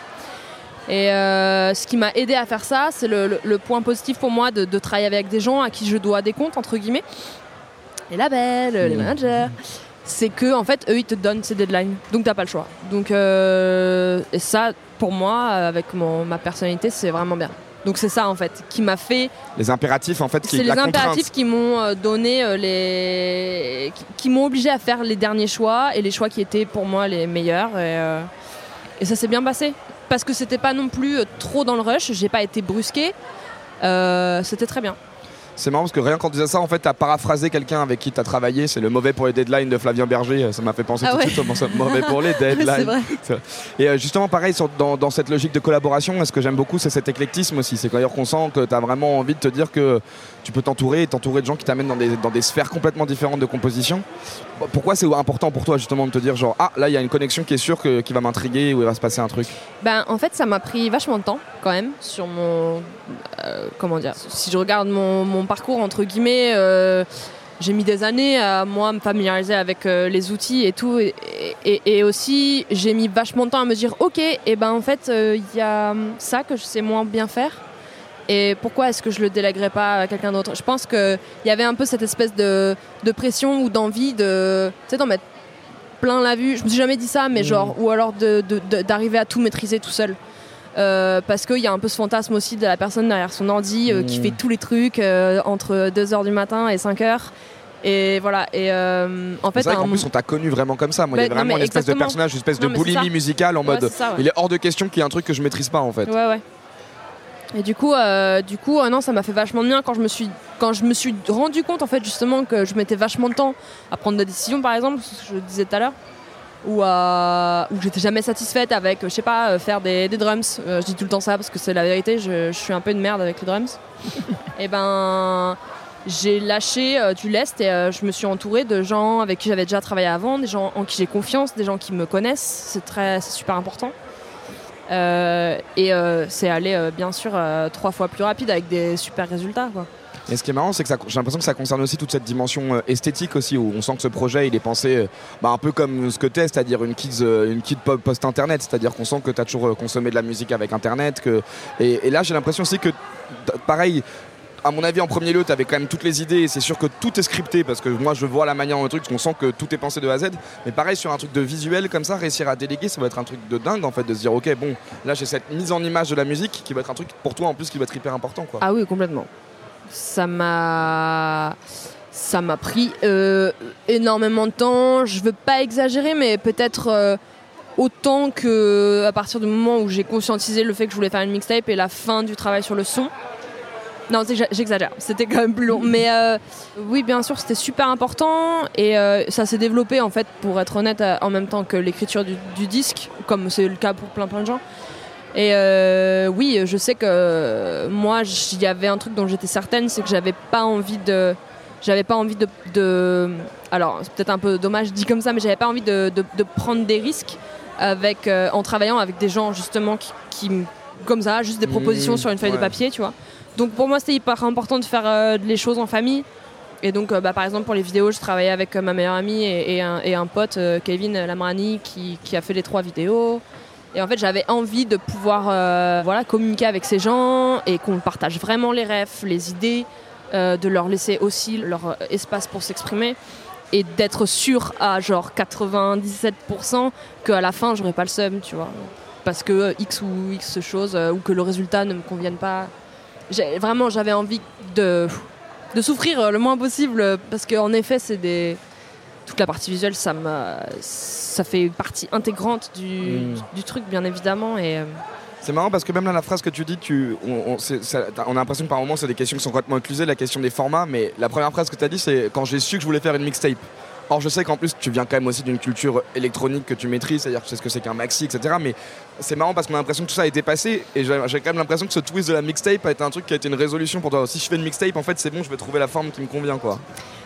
Et ce qui m'a aidé à faire ça, c'est le, point positif pour moi de travailler avec des gens à qui je dois des comptes entre guillemets, les labels, les Mm. managers. C'est que en fait eux ils te donnent ces deadlines, donc t'as pas le choix. Donc euh, et ça pour moi avec mon, ma personnalité c'est vraiment bien. Donc c'est ça en fait qui m'a fait Les impératifs en fait, qui c'est les contrainte. impératifs qui m'ont euh, donné euh, les qui, qui m'ont obligé à faire les derniers choix et les choix qui étaient pour moi les meilleurs et, euh, et ça s'est bien passé parce que c'était pas non plus trop dans le rush j'ai pas été brusquée Euh, c'était très bien C'est marrant parce que rien qu'en disant ça, en fait, t'as paraphrasé quelqu'un avec qui t'as travaillé. C'est le mauvais pour les deadlines de Flavien Berger. Ça m'a fait penser Ah tout ouais. de suite. ça, mauvais pour les *laughs* deadlines. Vrai. Et euh, justement, pareil, sur- dans, dans cette logique de collaboration, ce que j'aime beaucoup, c'est cet éclectisme aussi. C'est d'ailleurs qu'on sent que t'as vraiment envie de te dire que tu peux t'entourer et t'entourer de gens qui t'amènent dans des, dans des sphères complètement différentes de composition. Pourquoi c'est important pour toi, justement, de te dire, genre, ah, là, il y a une connexion qui est sûre que- qui va m'intriguer ou il va se passer un truc? Ben, en fait, ça m'a pris vachement de temps quand même sur mon. euh, comment dire Si je regarde mon, mon parcours, entre guillemets, euh, j'ai mis des années à moi me familiariser avec euh, les outils et tout. Et, et- aussi, j'ai mis vachement de temps à me dire ok, et ben en fait, il y a ça que je sais moins bien faire. Et pourquoi est-ce que je le délèguerais pas à quelqu'un d'autre? Je pense qu'il y avait un peu cette espèce de, de pression ou d'envie de. Tu sais, d'en mettre plein la vue. Je me suis jamais dit ça, mais Mhm. genre, ou alors de- de- de- d'arriver à tout maîtriser tout seul. Euh, parce qu'il y a un peu ce fantasme aussi de la personne derrière son ordi euh, qui Mhm. fait tous les trucs euh, entre 2h du matin et 5h. Et voilà. Et euh, en fait, c'est vrai qu'en plus on t'a connu vraiment comme ça. Moi, il y a non, vraiment une espèce de personnage, une espèce Non, de boulimie musicale en Ouais, mode. c'est ça, ouais. Il est hors de question qu'il y ait un truc que je maîtrise pas en fait. Ouais, ouais. Et du coup, euh, du coup, euh, non, ça m'a fait vachement de bien quand je me suis, quand je me suis rendu compte en fait justement que je mettais vachement de temps à prendre des décisions, par exemple, ce que je disais tout à l'heure, ou à, où j'étais jamais satisfaite avec, je sais pas, euh, faire des, des drums. Euh, je dis tout le temps ça parce que c'est la vérité. Je, je suis un peu une merde avec les drums. *laughs* et ben, j'ai lâché euh, du lest et euh, je me suis entourée de gens avec qui j'avais déjà travaillé avant, des gens en qui j'ai confiance, des gens qui me connaissent. C'est très, c'est super important. Euh, et euh, c'est allé euh, bien sûr trois fois plus rapide avec des super résultats. Et ce qui est marrant, c'est que j'ai l'impression que ça concerne aussi toute cette dimension esthétique aussi, où on sent que ce projet, il est pensé bah, un peu comme ce que t'es, c'est-à-dire une kids, une kid post-internet, c'est-à-dire qu'on sent que t'as toujours consommé de la musique avec internet, et, là j'ai l'impression aussi que pareil. À mon avis, en premier lieu, tu avais quand même toutes les idées et c'est sûr que tout est scripté parce que moi je vois la manière dont le truc, on sent que tout est pensé de A à Z. Mais pareil, sur un truc de visuel comme ça, réussir à déléguer, ça va être un truc de dingue en fait, de se dire ok, bon, là j'ai cette mise en image de la musique qui va être un truc pour toi en plus qui va être hyper important quoi. Ah oui, complètement. Ça m'a. Ça m'a pris euh, énormément de temps. Je veux pas exagérer, mais peut-être euh, autant que à partir du moment où j'ai conscientisé le fait que je voulais faire une mixtape et la fin du travail sur le son. Non, j'exagère, c'était quand même plus long. Mais euh, oui, bien sûr, c'était super important et euh, ça s'est développé en fait, pour être honnête, euh, en même temps que l'écriture du, du disque, comme c'est le cas pour plein plein de gens. Et euh, oui, je sais que moi, il y avait un truc dont j'étais certaine, c'est que j'avais pas envie de, j'avais pas envie de, de, alors c'est peut-être un peu dommage dit comme ça, mais j'avais pas envie de, de- de prendre des risques avec, en travaillant avec des gens justement qui, comme ça, juste des propositions Mmh, sur une feuille de papier, tu vois. Donc pour moi c'était hyper important de faire euh, les choses en famille. Et donc euh, bah, par exemple pour les vidéos, je travaillais avec euh, ma meilleure amie et, un, pote, Kevin Lamrani, qui, a fait les trois vidéos. Et en fait, j'avais envie de pouvoir voilà, communiquer avec ces gens et qu'on partage vraiment les rêves, les idées, de leur laisser aussi leur espace pour s'exprimer et d'être sûr à genre 97% qu'à la fin, j'aurais pas le seum, tu vois. Parce que X ou X chose ou que le résultat ne me convienne pas. Vraiment, j'avais envie de, de souffrir euh, le moins possible euh, parce qu'en effet, c'est des. Toute la partie visuelle, ça, ça fait partie intégrante du, Mm. du truc, bien évidemment. Et, euh, C'est marrant parce que même là, la phrase que tu dis, tu, on, on- c'est- ça- t'as- on a l'impression que par moments, c'est des questions qui sont complètement inclusées, la question des formats, mais la première phrase que tu as dit, c'est quand j'ai su que je voulais faire une mixtape. Or, je sais qu'en plus, tu viens quand même aussi d'une culture électronique que tu maîtrises, c'est-à-dire que tu sais ce que c'est qu'un maxi, etc. Mais c'est marrant parce qu'on a l'impression que tout ça a été passé, et j'ai quand même l'impression que ce twist de la mixtape a été un truc qui a été une résolution pour toi. Si je fais une mixtape, en fait, c'est bon, je vais trouver la forme qui me convient, quoi.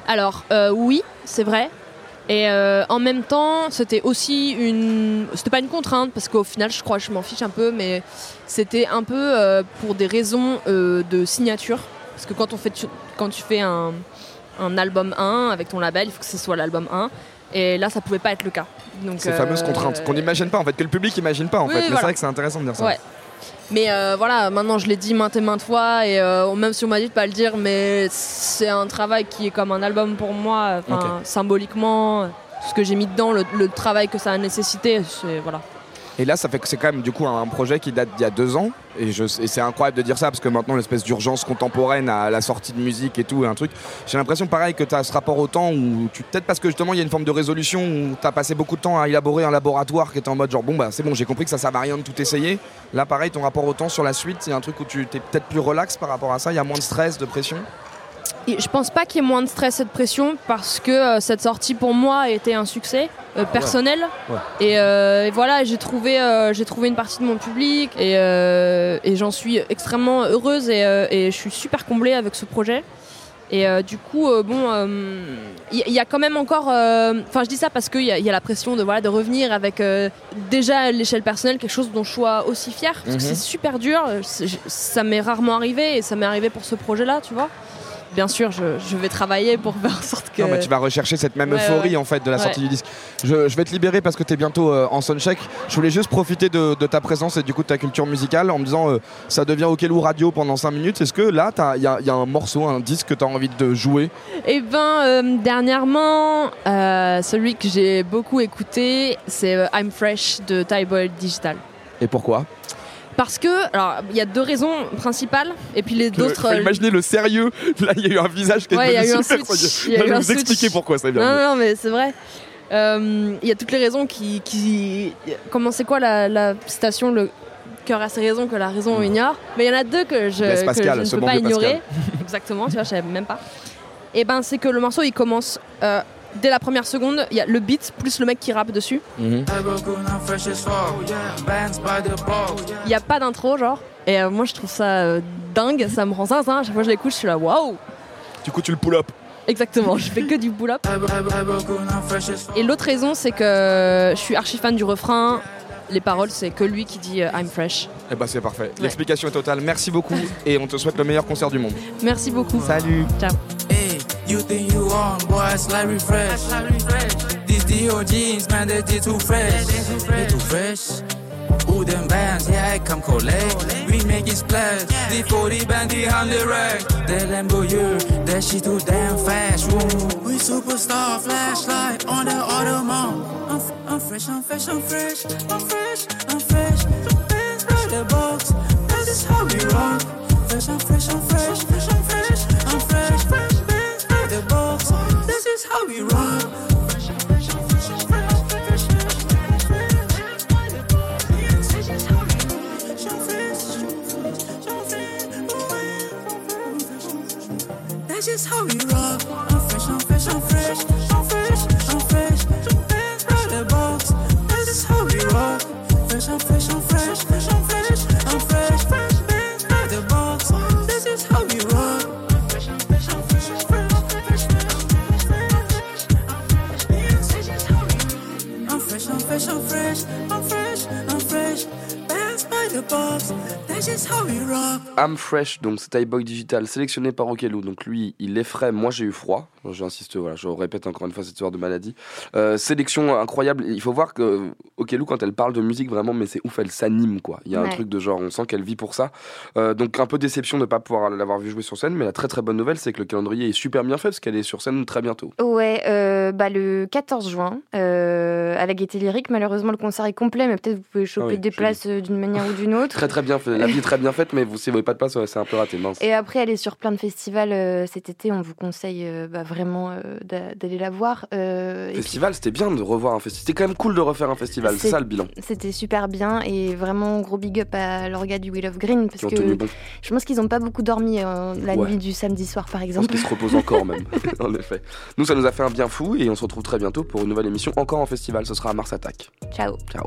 Alors, euh, oui, c'est vrai. Et euh, en même temps, c'était aussi une. C'était pas une contrainte, parce qu'au final, je crois je m'en fiche un peu, mais c'était un peu euh, pour des raisons de signature. Parce que quand, on fait, quand tu fais un, un album 1 avec ton label, il faut que ce soit l'album 1. Et là, ça pouvait pas être le cas. Donc, Ces euh, fameuses contraintes qu'on n'imagine pas, en fait, que le public imagine pas, en Oui, fait. Mais c'est vrai que c'est intéressant de dire ça. Ouais. Mais euh, voilà, maintenant je l'ai dit maintes et maintes fois, et euh, même si on m'a dit de pas le dire, mais c'est un travail qui est comme un album pour moi, enfin, Ok. symboliquement, ce que j'ai mis dedans, le, le travail que ça a nécessité, c'est voilà. Et là, ça fait que c'est quand même du coup un projet qui date d'il y a deux ans. Et, c'est incroyable de dire ça parce que maintenant, l'espèce d'urgence contemporaine à la sortie de musique et tout, un truc. J'ai l'impression pareil que tu as ce rapport au temps où tu peut-être parce que justement il y a une forme de résolution où tu as passé beaucoup de temps à élaborer un laboratoire qui était en mode genre bon bah c'est bon, j'ai compris que ça sert à rien de tout essayer. Là, pareil, ton rapport au temps sur la suite, c'est un truc où tu es peut-être plus relax par rapport à ça. Il y a moins de stress, de pression. Je pense pas qu'il y ait moins de stress et de pression parce que euh, cette sortie pour moi a été un succès euh, personnel. Ouais. Et, euh, et voilà, j'ai trouvé, j'ai trouvé une partie de mon public et, et j'en suis extrêmement heureuse et, et je suis super comblée avec ce projet. Et euh, du coup, euh, bon, il y, a quand même encore. Enfin, je dis ça parce qu'il y, a- il y a la pression de, voilà, de revenir avec déjà à l'échelle personnelle quelque chose dont je sois aussi fière. Parce que Mhm. c'est super dur. Ça m'est rarement arrivé et ça m'est arrivé pour ce projet-là, tu vois. Bien sûr, je, je vais travailler pour faire en sorte que. Non, mais tu vas rechercher cette même Ouais, euphorie ouais. en fait de la Ouais. sortie du disque. Je, je vais te libérer parce que tu es bientôt euh, en soundcheck. Je voulais juste profiter de, de ta présence et du coup de ta culture musicale en me disant euh, ça devient Okelou Radio pendant 5 minutes. Est-ce que là, il y, a- y a un morceau, un disque que tu as envie de jouer? Eh ben, euh, dernièrement, euh, celui que j'ai beaucoup écouté, c'est I'm Fresh de Tyboy Digital. Et pourquoi? Parce que, alors, il y a deux raisons principales, et puis les d'autres. Faut euh, Imaginez le sérieux. *laughs* Là, il y a eu un visage qui est Ouais, a devenu super sérieux. Je vais vous switch. expliquer pourquoi ça vient. Non, non, mais c'est vrai. Euh, Il y a toutes les raisons qui. qui... Comment c'est quoi la, la citation Le cœur a ses raisons que la raison ignore. Mais il y en a deux que je, Blaise que Pascal, je ne peux pas Pascal. ignorer. *laughs* Exactement, tu vois, je savais même pas. Et ben, c'est que le morceau il commence. euh, Dès la première seconde, il y a le beat plus le mec qui rappe dessus. Mhm. Il n'y a pas d'intro, genre. Et euh, moi, je trouve ça euh, dingue, ça me rend ça. À chaque fois que je l'écoute, je suis là, waouh! Du coup, tu le pull up. Exactement, je fais que du pull-up. Et l'autre raison, c'est que je suis archi fan du refrain. Les paroles, c'est que lui qui dit euh, I'm fresh. Eh ben c'est parfait. L'explication est totale. Merci beaucoup et on te souhaite le meilleur concert du monde. Merci beaucoup. Salut. Ciao. You think you on, boy, it's like refresh. These Dio jeans, man, they they too fresh. They too fresh. Ooh, them bands, yeah, I come collect. We make it splash. The 40 band, the 100 rack. That Lambo, yeah, that shit too damn fast. Ooh. We superstar, flashlight on the Audemars. I'm, f- I'm fresh, I'm fresh, I'm fresh. I'm fresh, I'm fresh. Bands by the box. This is how we rock. Fresh, I'm fresh, I'm fresh. Fresh, I'm fresh, is how we rock. Fresh, I'm fresh, I'm fresh, I'm fresh. Fresh, That's just how we rock. Fresh, donc c'est Boy Digital, sélectionné par Okelou. Donc lui, il effraie, moi j'ai eu froid. J'insiste, voilà, je répète encore une fois cette histoire de maladie. Euh, sélection incroyable. Il faut voir que Okelou, quand elle parle de musique, vraiment, mais c'est ouf, elle s'anime quoi. Il y a un truc de genre, on sent qu'elle vit pour ça. Euh, donc un peu déception de ne pas pouvoir l'avoir vu jouer sur scène, mais la très très bonne nouvelle, c'est que le calendrier est super bien fait parce qu'elle est sur scène très bientôt. Ouais, euh, bah, le 14 juin, à la Gaieté Lyrique. Malheureusement, le concert est complet, mais peut-être vous pouvez choper Ah oui, des places d'une manière ou d'une autre. Très très bien fait. La vie est très bien faite, mais vous, si vous n'avez pas de place, ouais, c'est un peu raté. Mince. Et après, elle est sur plein de festivals euh, cet été. On vous conseille euh, bah, vraiment euh, d'a- d'aller la voir. Puis, Festival, c'était bien de revoir un festival. C'était quand même cool de refaire un festival. C'est ça le bilan. C'était super bien et vraiment gros big up à l'orga du Wheel of Green parce que bon. je pense qu'ils n'ont pas beaucoup dormi la Ouais. nuit du samedi soir par Je pense exemple. qu'il se repose *laughs* encore même, *laughs* en effet. Nous, ça nous a fait un bien fou et on se retrouve très bientôt pour une nouvelle émission encore en festival. Ce sera à Mars Attack. Ciao. Ciao.